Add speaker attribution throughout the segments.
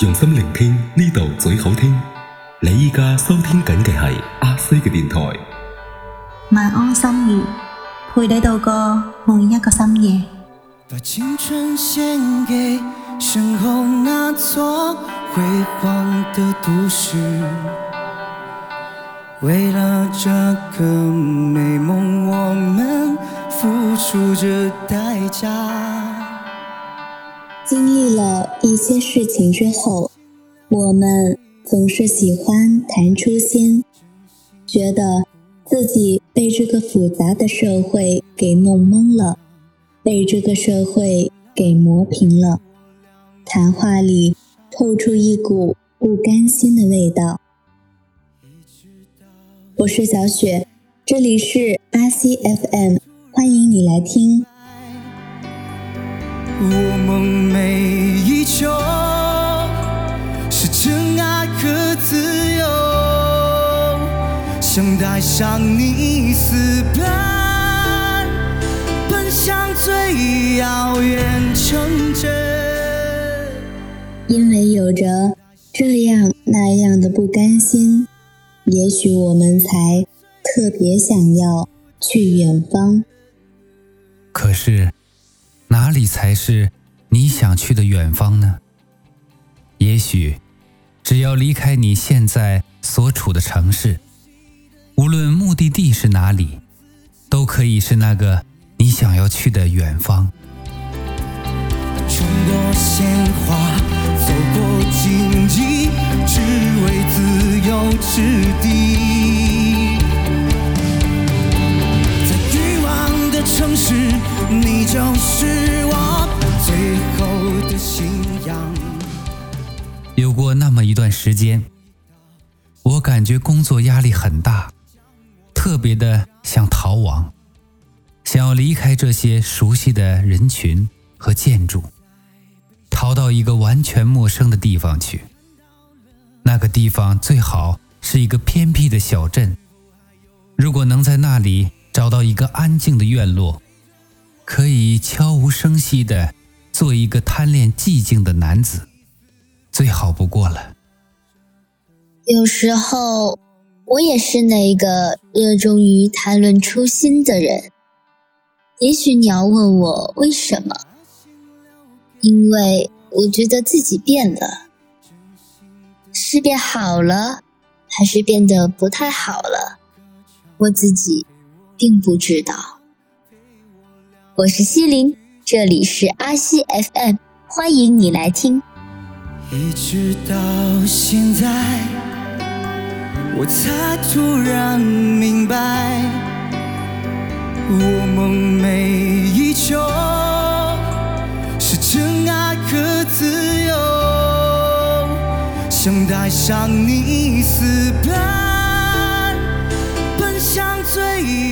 Speaker 1: 用心聆听呢度最好听。你依家收听紧嘅系阿西嘅电台。
Speaker 2: 晚安心語，陪你度过每一个深夜。
Speaker 3: 把青春献给身后那座辉煌的都市，为了这个美梦，我们付出着代價。
Speaker 2: 經歷了一些事情之后，我们总是喜欢谈初心，觉得自己被这个复杂的社会给弄懵了，被这个社会给磨平了。谈话里透出一股不甘心的味道。我是小雪，这里是阿西 FM，欢迎你来听。
Speaker 3: 我梦寐以求是真爱和自由，想带上你私奔，奔向最遥远城镇。
Speaker 2: 因为有着这样那样的不甘心，也许我们才特别想要去远方。
Speaker 4: 可是。哪里才是你想去的远方呢？也许，只要离开你现在所处的城市，无论目的地是哪里，都可以是那个你想要去的远方。
Speaker 3: 穿过鲜花，走过荆棘，只为自由之地。城市，你就是我最后的信仰。
Speaker 4: 有过那么一段时间，我感觉工作压力很大，特别的想逃亡，想要离开这些熟悉的人群和建筑，逃到一个完全陌生的地方去。那个地方最好是一个偏僻的小镇，如果能在那里找到一个安静的院落，可以悄无声息的做一个贪恋寂静的男子。最好不过了。
Speaker 2: 有时候，我也是那个热衷于谈论初心的人。也许你要问我为什么？因为我觉得自己变了，是变好了，还是变得不太好了？我自己并不知道。我是西林，这里是阿西 FM，欢迎你来听。
Speaker 3: 一直到现在，我才突然明白，我梦寐以求是真爱和自由，想带上你私，奔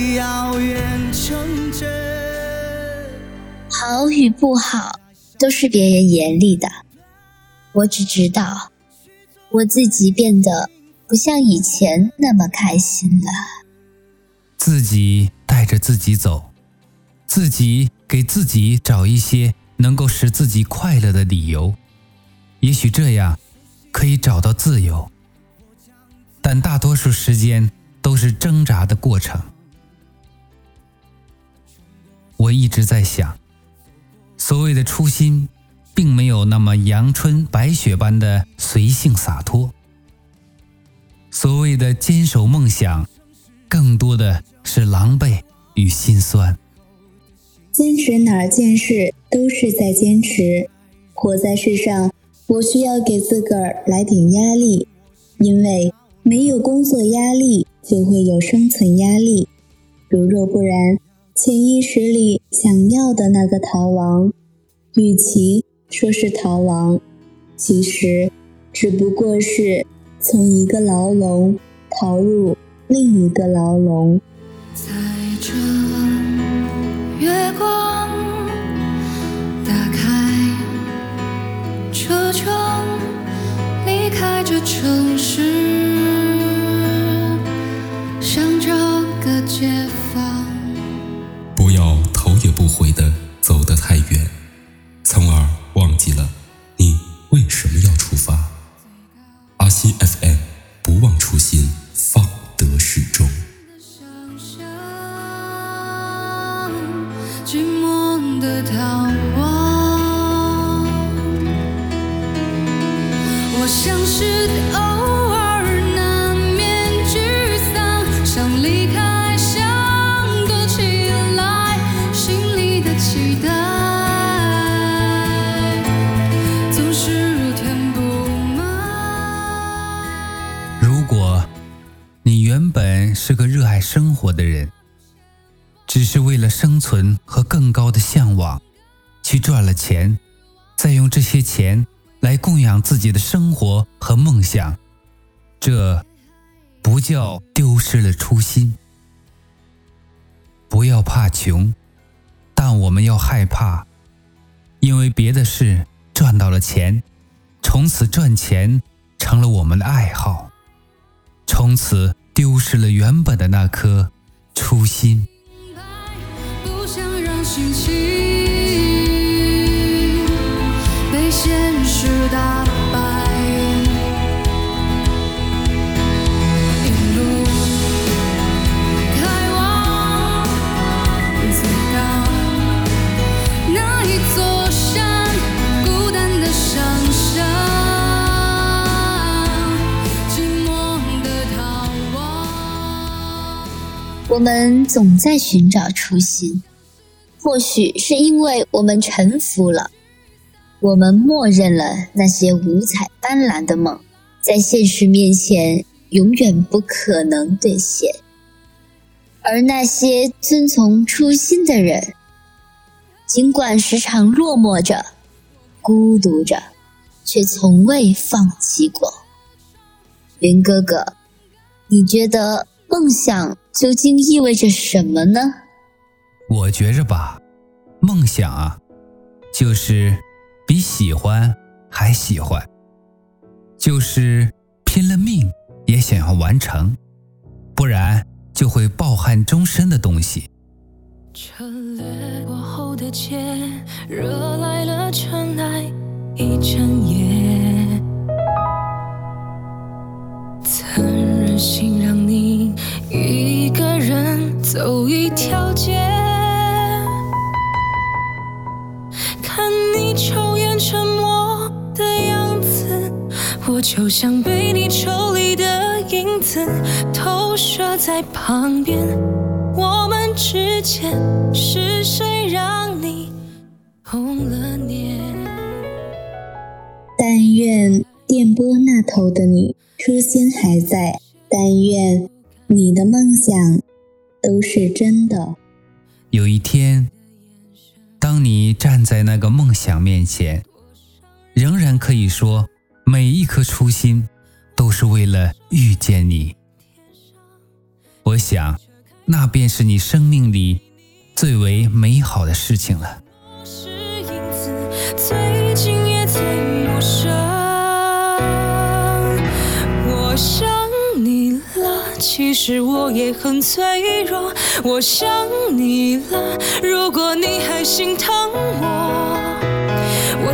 Speaker 3: 最遙遠城鎮。
Speaker 2: 好与不好，都是别人眼裡的。我只知道，我自己变得不像以前那么开心了。
Speaker 4: 自己带着自己走，自己给自己找一些能够使自己快乐的理由，也许这样可以找到自由。但大多数时间都是挣扎的过程。我一直在想，所谓的初心。并没有那么阳春白雪般的随性洒脱。所谓的坚守梦想，更多的是狼狈与心酸。
Speaker 2: 坚持哪件事都是在坚持。活在世上，我需要给自个儿来点压力，因为没有工作压力，就会有生存压力。如若不然，潜意识里想要的那个逃亡，与其。说是逃亡，其实只不过是从一个牢笼逃入另一个牢笼。
Speaker 3: 在这月光，打开车窗，
Speaker 5: 离开
Speaker 4: 这城只是为了生存和更高的向往，去赚了钱，再用这些钱来供养自己的生活和梦想，这不叫丢失了初心。不要怕穷，但我们要害怕，因为别的事赚到了钱，从此赚钱成了我们的爱好。从此丢失了原本的那颗初心。
Speaker 5: 心情被现实打败。一路开往最高那一座山，孤单的想象，寂寞的逃亡。
Speaker 2: 我们总在寻找初心，或许是因为我们臣服了，我们默认了那些五彩斑斓的梦，在现实面前永远不可能兑现。而那些遵从初心的人，尽管时常落寞着、孤独着，却从未放弃过。云哥哥，你觉得梦想究竟意味着什么呢？
Speaker 4: 我觉着吧，梦想啊，就是比喜欢还喜欢，就是拼了命也想要完成，不然就会抱憾终身的东西。
Speaker 5: 车掠过后的街，惹来了尘埃一整像被你抽离的影子，投射在旁边。我们之间是谁让你红了脸？
Speaker 6: 但愿电波那头的你初心还在，但愿你的梦想都是真的。
Speaker 4: 有一天，当你站在那个梦想面前，仍然可以说，每一颗初心都是为了遇见你。我想，那便是你生命里最为美好的事情了。
Speaker 5: 我想你了，其实我也很脆弱。我想你了，如果你还心疼，我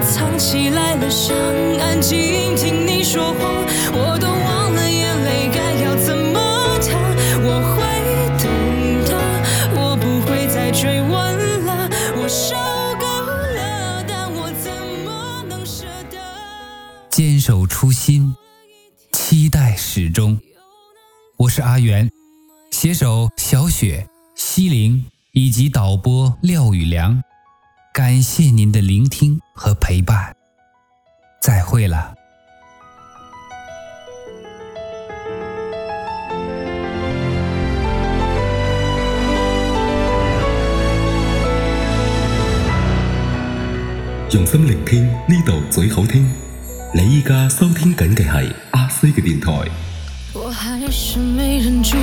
Speaker 5: 藏起来了伤，安静听你说谎，我都忘了眼泪该要怎么淌。我会懂的，我不会再追问了，我受够了，但我怎么能舍得？
Speaker 4: 坚守初心，期待始终。我是阿元，携手小雪、西林以及导播廖宇良，感谢您的聆听和陪伴，再会了。
Speaker 1: 用心聆聽呢度最好聽。你依家收聽緊嘅係阿西嘅電台。
Speaker 5: 我还是没忍住，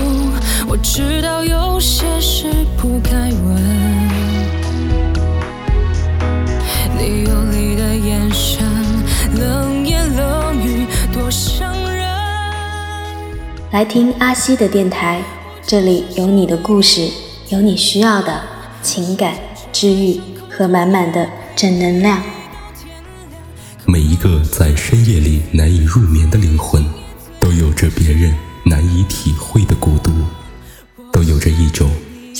Speaker 5: 我知道有些事不该问。你有你的眼神，冷言冷语，多伤人。
Speaker 6: 来听阿西的电台，这里有你的故事，有你需要的情感治愈和满满的正能量。
Speaker 1: 每一个在深夜里难以入眠的灵魂，都有着别人难以体会的孤独，都有着一种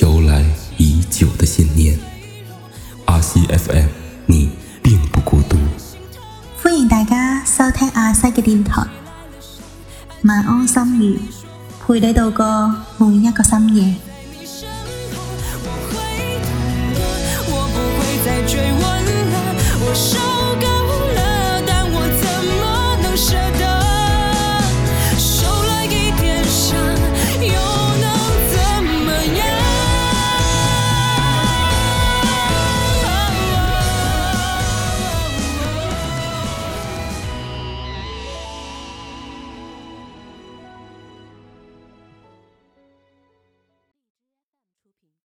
Speaker 1: 由来已久的信念。阿西 FM，
Speaker 7: 晚安心语，陪你度过每一个深夜。